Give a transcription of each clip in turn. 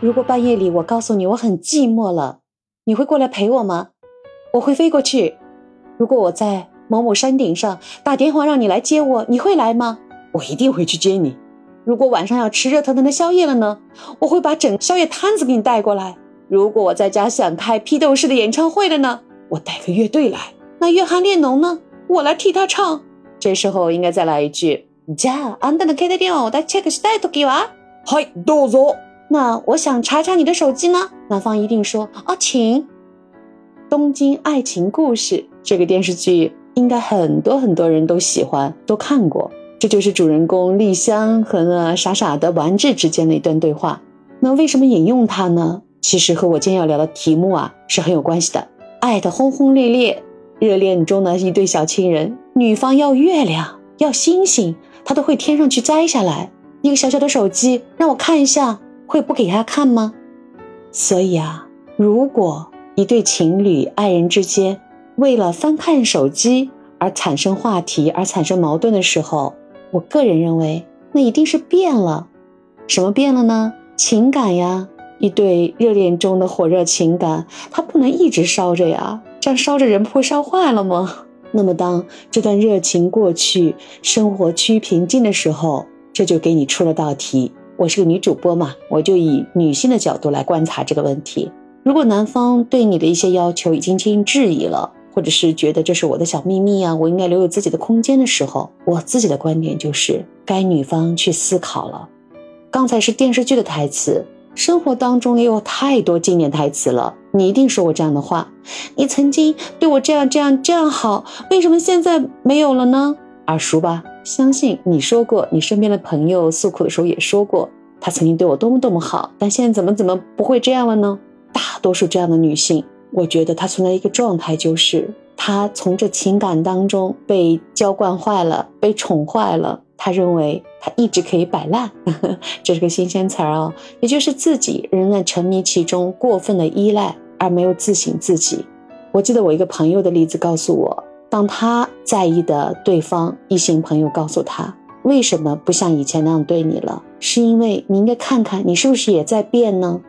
如果半夜里我告诉你我很寂寞了，你会过来陪我吗？我会飞过去。如果我在某某山顶上打电话让你来接我，你会来吗？我一定会去接你。如果晚上要吃热腾腾的宵夜了呢？我会把整宵夜摊子给你带过来。如果我在家想开批斗式的演唱会了呢？我带个乐队来。那约翰列侬呢？我来替他唱。这时候应该再来一句：じゃあ、あんたの携帯電話をチェックしたいときは？ はいどうぞ那我想查查你的手机呢？男方一定说：啊，请。《东京爱情故事》这个电视剧应该很多很多人都喜欢，都看过。这就是主人公丽香和那傻傻的丸治之间的一段对话。那为什么引用它呢？其实和我今天要聊的题目啊是很有关系的。爱的轰轰烈烈，热恋中的一对小情人，女方要月亮，要星星，她都会天上去摘下来。 一个小小的手机，让我看一下，会不给他看吗？所以啊，如果一对情侣、爱人之间为了翻看手机而产生话题、而产生矛盾的时候，我个人认为，那一定是变了。什么变了呢？情感呀，一对热恋中的火热情感，它不能一直烧着呀，这样烧着人不会烧坏了吗？那么当这段热情过去，生活趋于平静的时候，这就给你出了道题。我是个女主播嘛，我就以女性的角度来观察这个问题。如果男方对你的一些要求已经进行质疑了，或者是觉得这是我的小秘密啊，我应该留有自己的空间的时候，我自己的观点就是该女方去思考了。刚才是电视剧的台词，生活当中也有太多经典台词了。你一定说过这样的话：你曾经对我这样这样这样好，为什么现在没有了呢？耳熟吧？相信你说过，你身边的朋友诉苦的时候也说过，他曾经对我多么多么好，但现在怎么怎么不会这样了呢？大多数这样的女性，我觉得她存在一个状态，就是她从这情感当中被娇惯坏了，被宠坏了。她认为她一直可以摆烂，这是个新鲜词儿啊，也就是自己仍然沉迷其中，过分的依赖而没有自省自己。我记得我一个朋友的例子告诉我，当他在意的对方异性朋友告诉他，为什么不像以前那样对你了，是因为你应该看看你是不是也在变呢？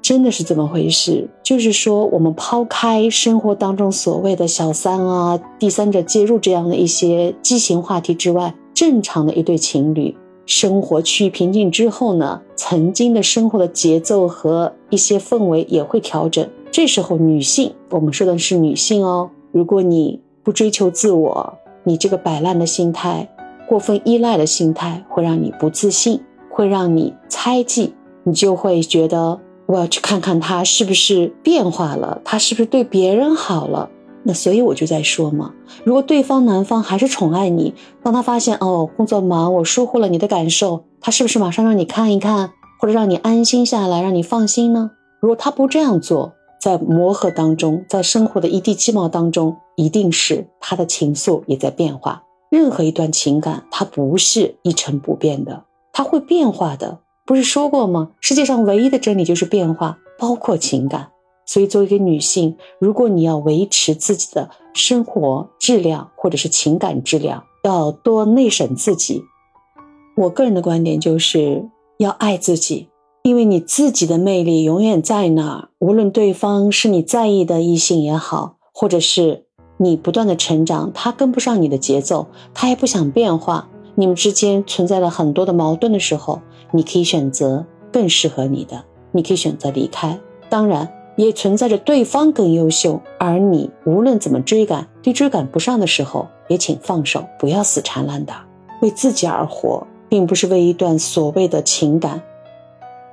真的是这么回事，就是说，我们抛开生活当中所谓的小三啊、第三者介入这样的一些畸形话题之外，正常的一对情侣生活趋于平静之后呢，曾经的生活的节奏和一些氛围也会调整。这时候，女性，我们说的是女性哦，如果你不追求自我，你这个摆烂的心态、过分依赖的心态，会让你不自信，会让你猜忌，你就会觉得。我要去看看他是不是变化了，他是不是对别人好了？那所以我就在说嘛，如果对方男方还是宠爱你，当他发现哦工作忙，我疏忽了你的感受，他是不是马上让你看一看，或者让你安心下来，让你放心呢？如果他不这样做，在磨合当中，在生活的一地鸡毛当中，一定是他的情愫也在变化。任何一段情感，它不是一成不变的，它会变化的。不是说过吗？世界上唯一的真理就是变化，包括情感。所以，作为一个女性，如果你要维持自己的生活质量或者是情感质量，要多内审自己。我个人的观点就是要爱自己，因为你自己的魅力永远在那儿。无论对方是你在意的异性也好，或者是你不断的成长，他跟不上你的节奏，他也不想变化，你们之间存在了很多的矛盾的时候。你可以选择更适合你的，你可以选择离开。当然，也存在着对方更优秀，而你无论怎么追赶，都追赶不上的时候，也请放手，不要死缠烂打，为自己而活，并不是为一段所谓的情感。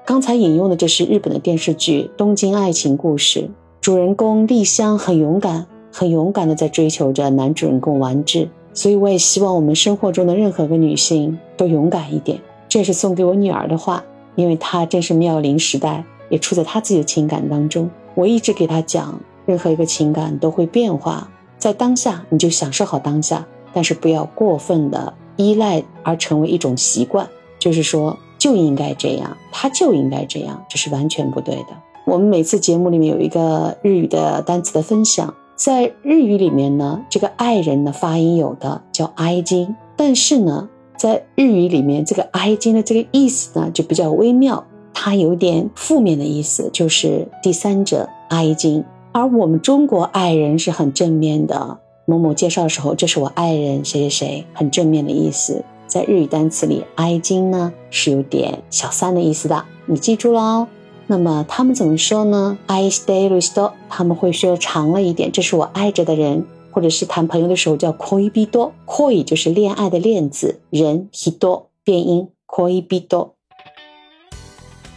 刚才引用的这是日本的电视剧《东京爱情故事》，主人公丽香很勇敢，很勇敢的在追求着男主人公完治。所以我也希望我们生活中的任何一个女性都勇敢一点。这是送给我女儿的话，因为她正是妙龄时代，也处在她自己的情感当中。我一直给她讲，任何一个情感都会变化，在当下你就享受好当下，但是不要过分的依赖而成为一种习惯，就是说就应该这样，他就应该这样，这是完全不对的。我们每次节目里面有一个日语的单词的分享。在日语里面呢，这个爱人的发音有的叫哀金，但是呢，在日语里面，这个哀金的这个意思呢就比较微妙，它有点负面的意思，就是第三者哀金。而我们中国爱人是很正面的，某某介绍的时候，这是我爱人谁谁谁，很正面的意思。在日语单词里，哀金呢是有点小三的意思的，你记住了哦。那么他们怎么说呢？I stay with you，他们会说长了一点，这是我爱着的人，或者是谈朋友的时候叫 koi bido，koi 就是恋爱的恋字，人 hido 变音 koi bido。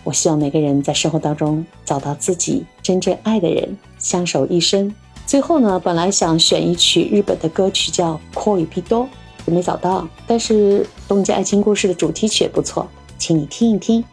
我希望每个人在生活当中找到自己真正爱的人，相守一生。最后呢，本来想选一曲日本的歌曲叫 koi bido，没找到，但是《东京爱情故事》的主题曲也不错，请你听一听。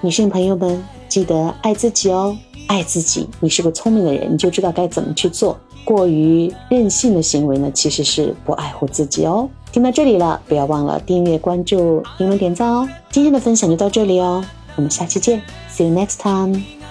女性朋友们，记得爱自己哦，爱自己。你是个聪明的人，你就知道该怎么去做。过于任性的行为呢，其实是不爱护自己哦。听到这里了，不要忘了订阅、关注、评论、点赞哦。今天的分享就到这里哦，我们下期见，See you next time。